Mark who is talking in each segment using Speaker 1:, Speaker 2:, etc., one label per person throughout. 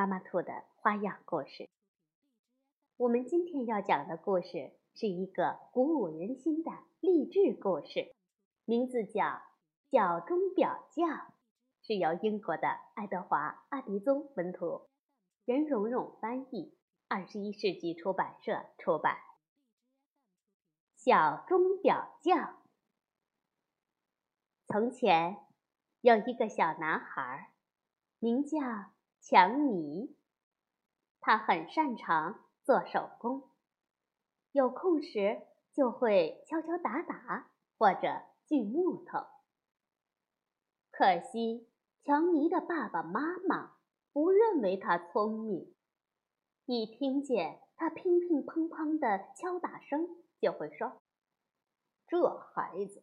Speaker 1: 妈妈兔的花样故事。我们今天要讲的故事是一个鼓舞人心的励志故事，名字叫《小钟表匠》，是由英国的爱德华·阿迪宗文图，任蓉蓉翻译，二十一世纪出版社出版。小钟表匠。从前有一个小男孩，名叫。强尼，他很擅长做手工，有空时就会敲敲打打或者锯木头。可惜，强尼的爸爸妈妈不认为他聪明，一听见他乒乒乓乓的敲打声，就会说：“这孩子，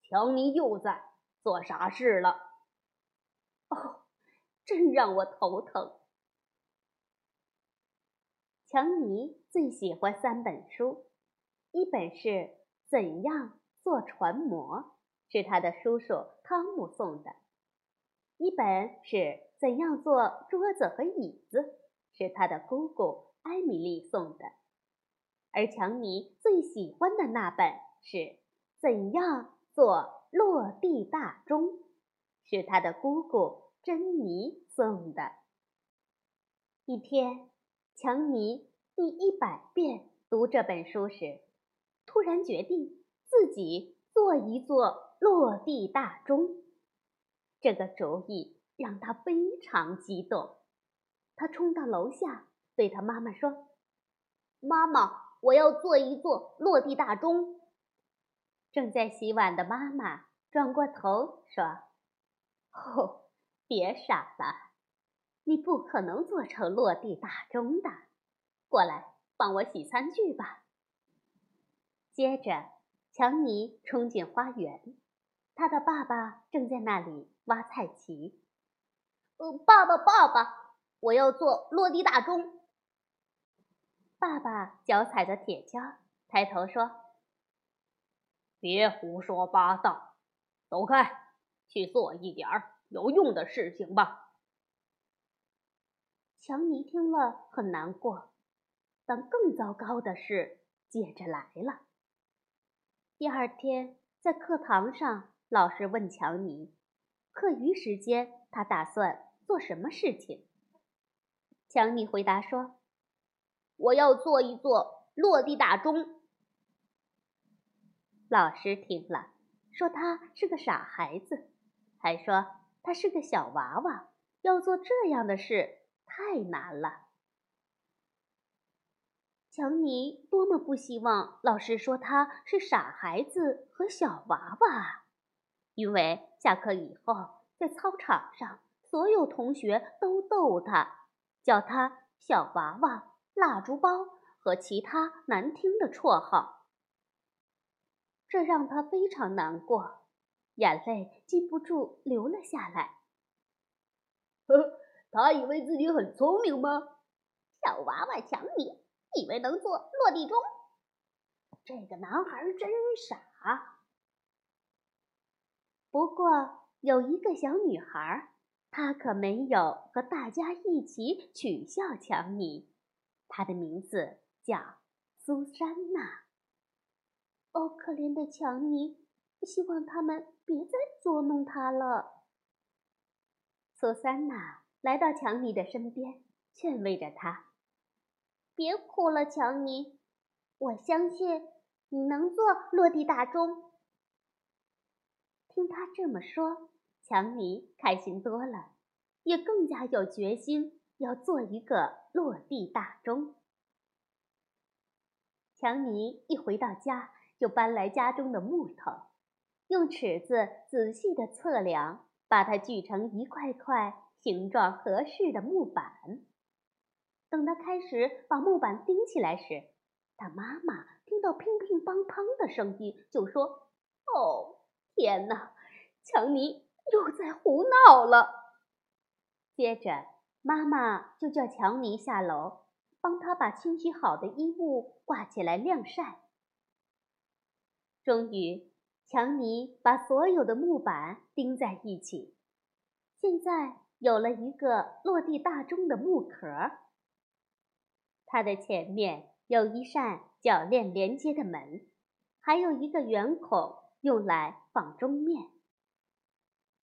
Speaker 1: 强尼又在做傻事了。”哦。真让我头疼。强尼最喜欢三本书，一本是《怎样做船模》，是他的叔叔汤姆送的；一本是《怎样做桌子和椅子》，是他的姑姑艾米丽送的；而强尼最喜欢的那本是《怎样做落地大钟》，是他的姑姑。珍妮送的。一天，强尼第一百遍读这本书时，突然决定自己做一座落地大钟。这个主意让他非常激动。他冲到楼下，对他妈妈说：“妈妈，我要做一座落地大钟。”正在洗碗的妈妈转过头说：“哦。”别傻了，你不可能做成落地大钟的。过来帮我洗餐具吧。接着，强尼冲进花园，他的爸爸正在那里挖菜畦。呃，爸爸，爸爸，我要做落地大钟。爸爸脚踩着铁锹，抬头说：“别胡说八道，走开，去做一点儿。”有用的事情吧。强尼听了很难过，但更糟糕的事接着来了。第二天在课堂上，老师问强尼：“课余时间他打算做什么事情？”强尼回答说：“我要做一做落地大钟。”老师听了，说他是个傻孩子，还说。他是个小娃娃，要做这样的事太难了。强尼多么不希望老师说他是傻孩子和小娃娃啊，因为下课以后在操场上，所有同学都逗他，叫他小娃娃、蜡烛包和其他难听的绰号，这让他非常难过。眼泪禁不住流了下来。呵，他以为自己很聪明吗？小娃娃强尼以为能做落地钟？这个男孩真傻。不过有一个小女孩，她可没有和大家一起取笑强尼。她的名字叫苏珊娜。哦，可怜的强尼。希望他们别再捉弄他了。苏珊娜来到强尼的身边，劝慰着他：“别哭了，强尼，我相信你能做落地大钟。”听他这么说，强尼开心多了，也更加有决心要做一个落地大钟。强尼一回到家，就搬来家中的木头。用尺子仔细的测量，把它锯成一块块形状合适的木板。等他开始把木板钉起来时，他妈妈听到乒乒乓乓的声音，就说：“哦，天哪，强尼又在胡闹了。”接着，妈妈就叫强尼下楼，帮他把清洗好的衣物挂起来晾晒。终于，强尼把所有的木板钉在一起，现在有了一个落地大钟的木壳。它的前面有一扇铰链连接的门，还有一个圆孔用来放钟面。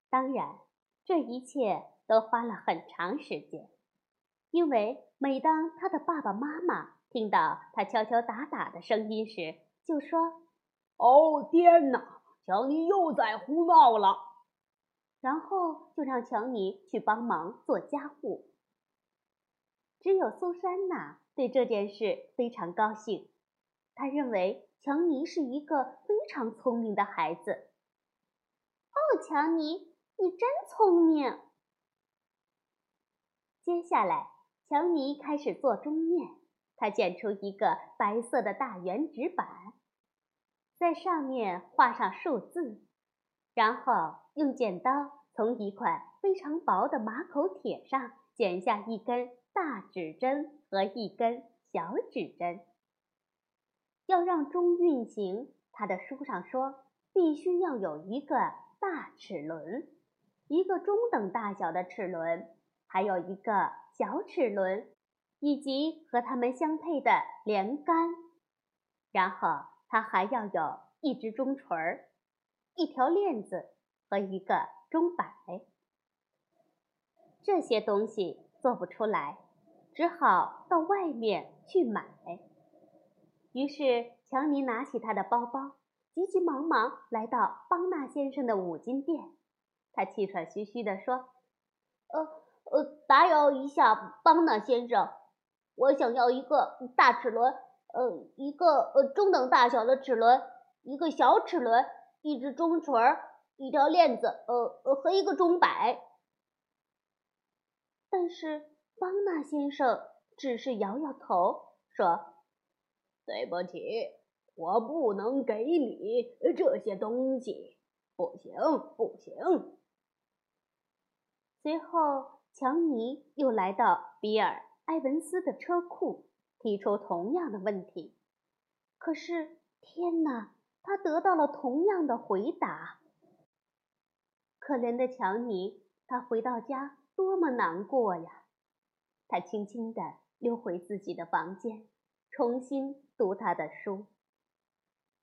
Speaker 1: 当然，这一切都花了很长时间，因为每当他的爸爸妈妈听到他敲敲打打的声音时，就说。
Speaker 2: 哦天哪！强尼又在胡闹了。
Speaker 1: 然后就让强尼去帮忙做家务。只有苏珊娜对这件事非常高兴，她认为强尼是一个非常聪明的孩子。哦，强尼，你真聪明！接下来，强尼开始做钟面。他剪出一个白色的大圆纸板。在上面画上数字，然后用剪刀从一块非常薄的马口铁上剪下一根大指针和一根小指针。要让钟运行，他的书上说，必须要有一个大齿轮，一个中等大小的齿轮，还有一个小齿轮，以及和它们相配的连杆，然后。它还要有一只钟锤儿、一条链子和一个钟摆。这些东西做不出来，只好到外面去买。于是，强尼拿起他的包包，急急忙忙来到邦纳先生的五金店。他气喘吁吁地说：“呃呃，打扰一下，邦纳先生，我想要一个大齿轮。”呃，一个呃中等大小的齿轮，一个小齿轮，一只钟锤儿，一条链子，呃呃和一个钟摆。但是邦纳先生只是摇摇头，说：“
Speaker 2: 对不起，我不能给你这些东西，不行，不行。”
Speaker 1: 随后，强尼又来到比尔·埃文斯的车库。提出同样的问题，可是天哪，他得到了同样的回答。可怜的强尼，他回到家多么难过呀！他轻轻地溜回自己的房间，重新读他的书。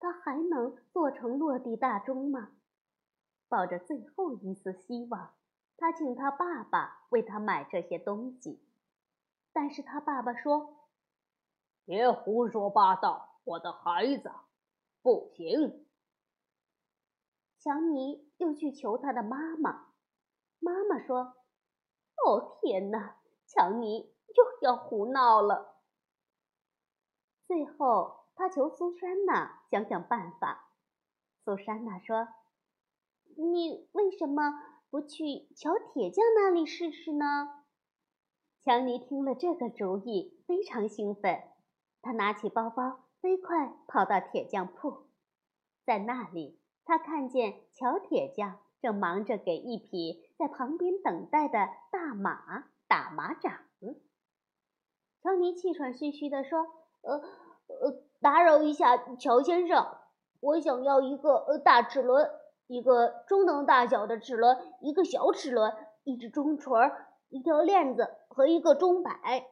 Speaker 1: 他还能做成落地大钟吗？抱着最后一丝希望，他请他爸爸为他买这些东西，但是他爸爸说。
Speaker 2: 别胡说八道，我的孩子，不行。
Speaker 1: 强尼又去求他的妈妈，妈妈说：“哦，天哪，强尼又要胡闹了。”最后，他求苏珊娜想想办法。苏珊娜说：“你为什么不去乔铁匠那里试试呢？”强尼听了这个主意，非常兴奋。他拿起包包，飞快跑到铁匠铺，在那里，他看见乔铁匠正忙着给一匹在旁边等待的大马打马掌。乔尼气喘吁吁地说：“呃呃，打扰一下，乔先生，我想要一个呃大齿轮，一个中等大小的齿轮，一个小齿轮，一只钟锤，一条链子和一个钟摆。”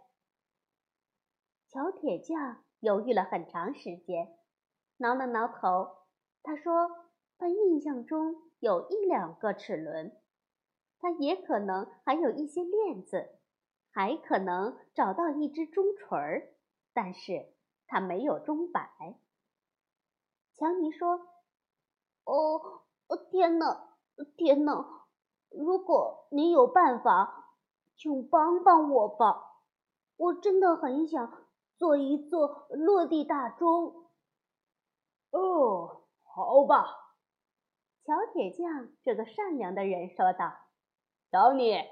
Speaker 1: 小铁匠犹豫了很长时间，挠了挠头。他说：“他印象中有一两个齿轮，他也可能还有一些链子，还可能找到一只钟锤儿，但是他没有钟摆。”强尼说：“哦，天哪，天哪！如果您有办法，请帮帮我吧，我真的很想。”做一座落地大钟。
Speaker 2: 哦，好吧，
Speaker 1: 乔铁匠这个善良的人说道：“
Speaker 2: 乔尼，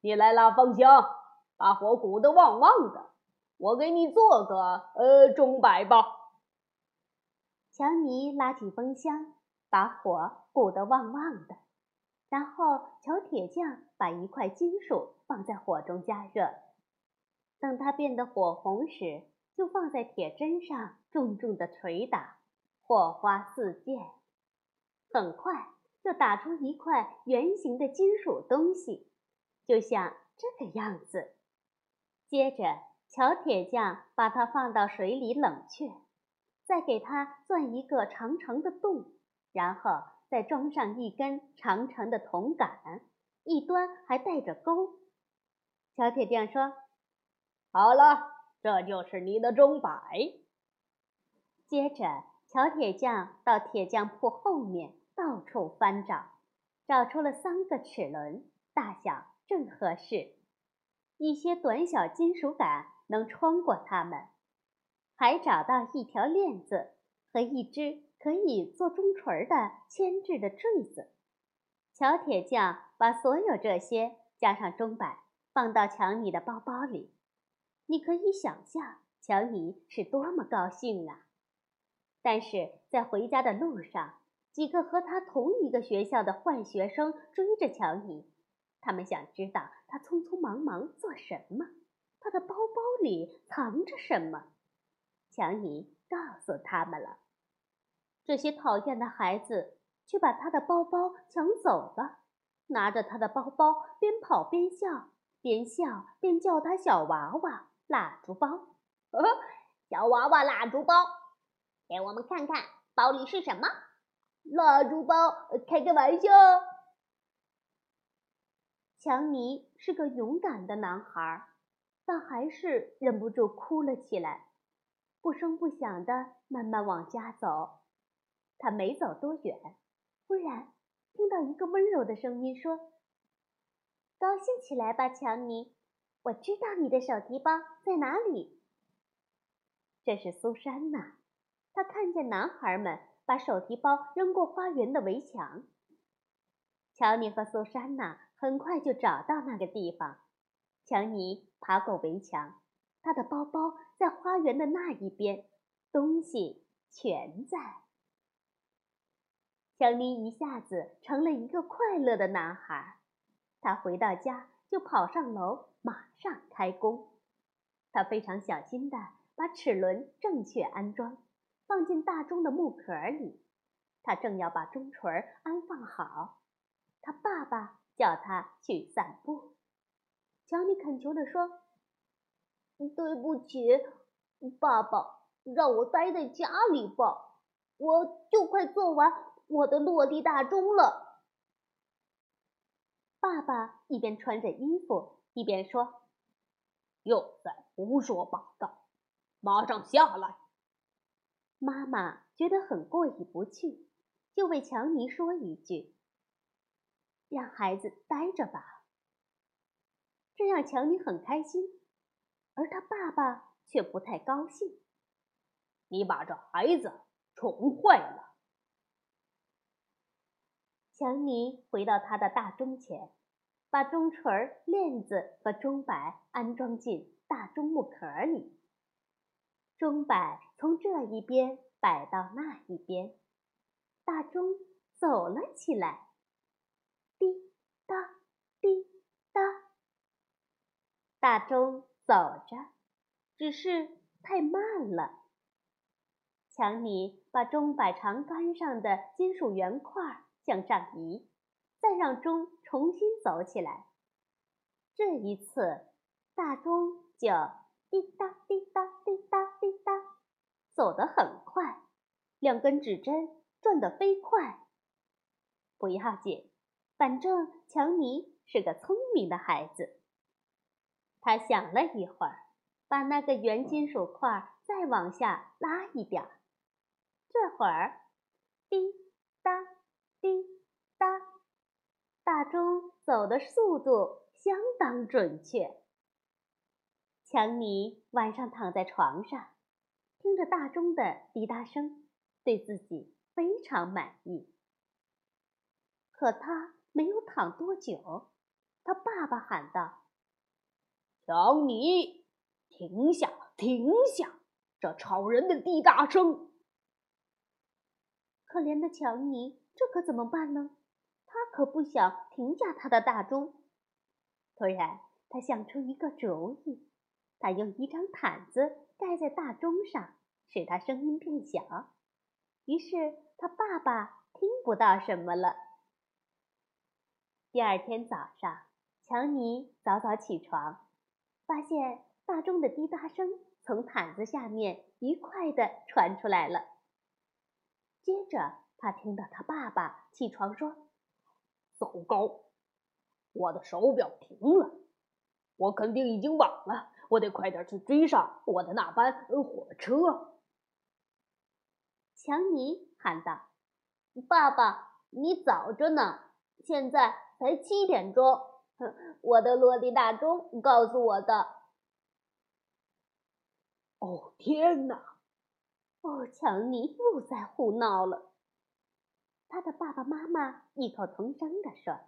Speaker 2: 你来拉风箱，把火鼓得旺旺的。我给你做个呃钟摆吧。
Speaker 1: 乔尼拉起风箱，把火鼓得旺旺的，然后乔铁匠把一块金属放在火中加热，等它变得火红时，就放在铁砧上重重的捶打，火花四溅，很快就打出一块圆形的金属东西，就像这个样子。接着，乔铁匠把它放到水里冷却，再给它钻一个长长的洞，然后再装上一根长长的铜杆，一端还带着钩。乔铁匠说：“
Speaker 2: 好了，这就是你的钟摆。”
Speaker 1: 接着，乔铁匠到铁匠铺后面到处翻找，找出了三个齿轮，大小正合适，一些短小金属杆。能穿过它们，还找到一条链子和一只可以做钟锤的铅制的坠子。乔铁匠把所有这些加上钟摆，放到强尼的包包里。你可以想象强尼是多么高兴啊！但是在回家的路上，几个和他同一个学校的坏学生追着强尼，他们想知道他匆匆忙忙做什么。他的包包里藏着什么？强尼告诉他们了。这些讨厌的孩子却把他的包包抢走了，拿着他的包包边跑边笑，边笑边叫他小娃娃蜡烛包。
Speaker 3: 小娃娃蜡烛包，给我们看看包里是什么？
Speaker 2: 蜡烛包，开个玩笑。
Speaker 1: 强尼是个勇敢的男孩。但还是忍不住哭了起来，不声不响地慢慢往家走。他没走多远，忽然听到一个温柔的声音说：“高兴起来吧，强尼，我知道你的手提包在哪里。”这是苏珊娜，她看见男孩们把手提包扔过花园的围墙。乔尼和苏珊娜很快就找到那个地方。强尼爬过围墙，他的包包在花园的那一边，东西全在。强尼一下子成了一个快乐的男孩。他回到家就跑上楼，马上开工。他非常小心地把齿轮正确安装，放进大钟的木壳里。他正要把钟锤安放好，他爸爸叫他去散步。乔尼恳求地说：“
Speaker 3: 对不起，爸爸，让我待在家里吧，我就快做完我的落地大钟了。”
Speaker 1: 爸爸一边穿着衣服，一边说：“
Speaker 2: 又在胡说八道，马上下来。”
Speaker 1: 妈妈觉得很过意不去，就为强尼说一句：“让孩子待着吧。”这让强尼很开心，而他爸爸却不太高兴。
Speaker 2: 你把这孩子宠坏了。
Speaker 1: 强尼回到他的大钟前，把钟锤、链子和钟摆安装进大钟木壳里。钟摆从这一边摆到那一边，大钟走了起来，滴答，滴答。大钟走着，只是太慢了。强尼把钟摆长杆上的金属圆块向上移，再让钟重新走起来。这一次，大钟就滴答滴答滴答滴答，走得很快，两根指针转得飞快。不要紧，反正强尼是个聪明的孩子。他想了一会儿，把那个圆金属块再往下拉一点儿。这会儿，滴答滴答，大钟走的速度相当准确。强尼晚上躺在床上，听着大钟的滴答声，对自己非常满意。可他没有躺多久，他爸爸喊道：“
Speaker 2: 强尼，停下，停下！这吵人的滴答声！”
Speaker 1: 可怜的强尼，这可怎么办呢？他可不想停下他的大钟。突然，他想出一个主意，他用一张毯子盖在大钟上，使它声音变小。于是他爸爸听不到什么了。第二天早上，强尼早早起床，发现大钟的滴答声从毯子下面愉快地传出来了。接着，他听到他爸爸起床说：“
Speaker 2: 糟糕，我的手表停了，我肯定已经晚了，我得快点去追上我的那班火车。”
Speaker 1: 强尼喊道：“
Speaker 3: 爸爸，你早着呢，现在才七点钟。我的落地大钟告诉我的。”
Speaker 2: 哦，天哪！
Speaker 1: 哦，强尼又在胡闹了。他的爸爸妈妈异口同声地说。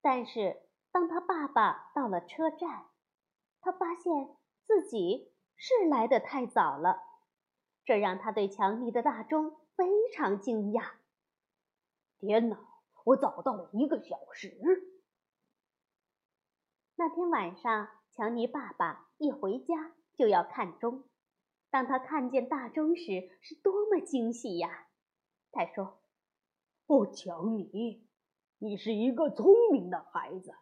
Speaker 1: 但是，当他爸爸到了车站，他发现自己是来得太早了。这让他对强尼的大钟非常惊讶。
Speaker 2: 天哪，我早到了一个小时！
Speaker 1: 那天晚上，强尼爸爸一回家就要看钟。当他看见大钟时，是多么惊喜呀！他说：“
Speaker 2: 哦，强尼，你是一个聪明的孩子。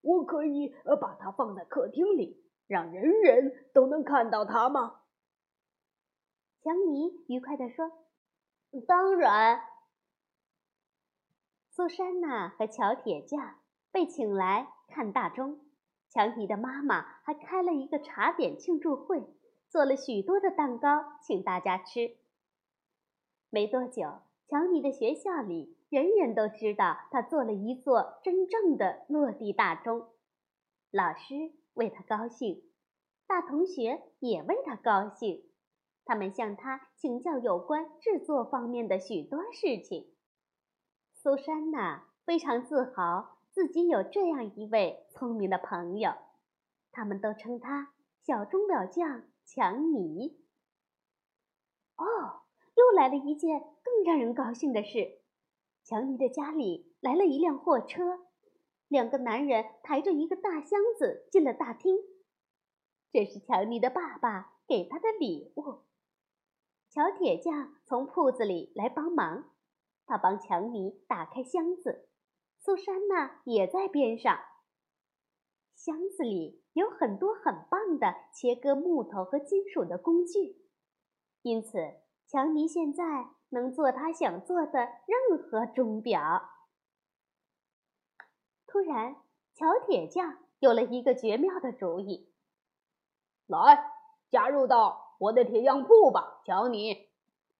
Speaker 2: 我可以把它放在客厅里，让人人都能看到它吗？”
Speaker 1: 强尼愉快地说：“
Speaker 3: 当然。”
Speaker 1: 苏珊娜和乔铁匠被请来看大钟，强尼的妈妈还开了一个茶点庆祝会，做了许多的蛋糕请大家吃。没多久，强尼的学校里人人都知道他做了一座真正的落地大钟，老师为他高兴，大同学也为他高兴。他们向他请教有关制作方面的许多事情。苏珊娜非常自豪自己有这样一位聪明的朋友，他们都称他“小钟表匠强尼”。哦，又来了一件更让人高兴的事：强尼的家里来了一辆货车，两个男人抬着一个大箱子进了大厅。这是强尼的爸爸给他的礼物。小铁匠从铺子里来帮忙，他帮强尼打开箱子。苏珊娜也在边上。箱子里有很多很棒的切割木头和金属的工具，因此强尼现在能做他想做的任何钟表。突然，乔铁匠有了一个绝妙的主意：“
Speaker 2: 来，加入到。”我的铁匠铺吧，乔尼，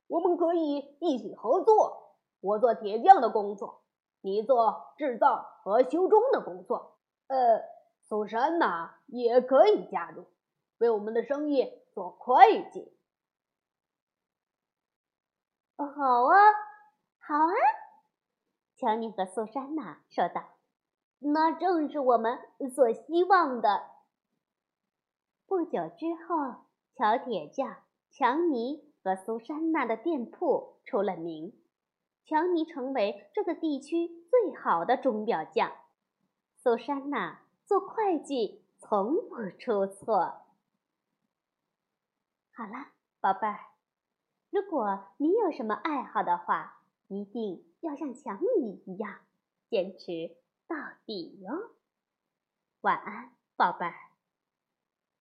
Speaker 2: 我们可以一起合作。我做铁匠的工作，你做制造和修钟的工作。呃，苏珊娜也可以加入，为我们的生意做会计。
Speaker 3: 好啊，好啊，
Speaker 1: 乔尼和苏珊娜说道：“
Speaker 3: 那正是我们所希望的。”
Speaker 1: 不久之后。乔铁匠强尼和苏珊娜的店铺出了名，强尼成为这个地区最好的钟表匠，苏珊娜做会计从不出错。好了，宝贝儿，如果你有什么爱好的话，一定要像强尼一样坚持到底哟。晚安，宝贝儿。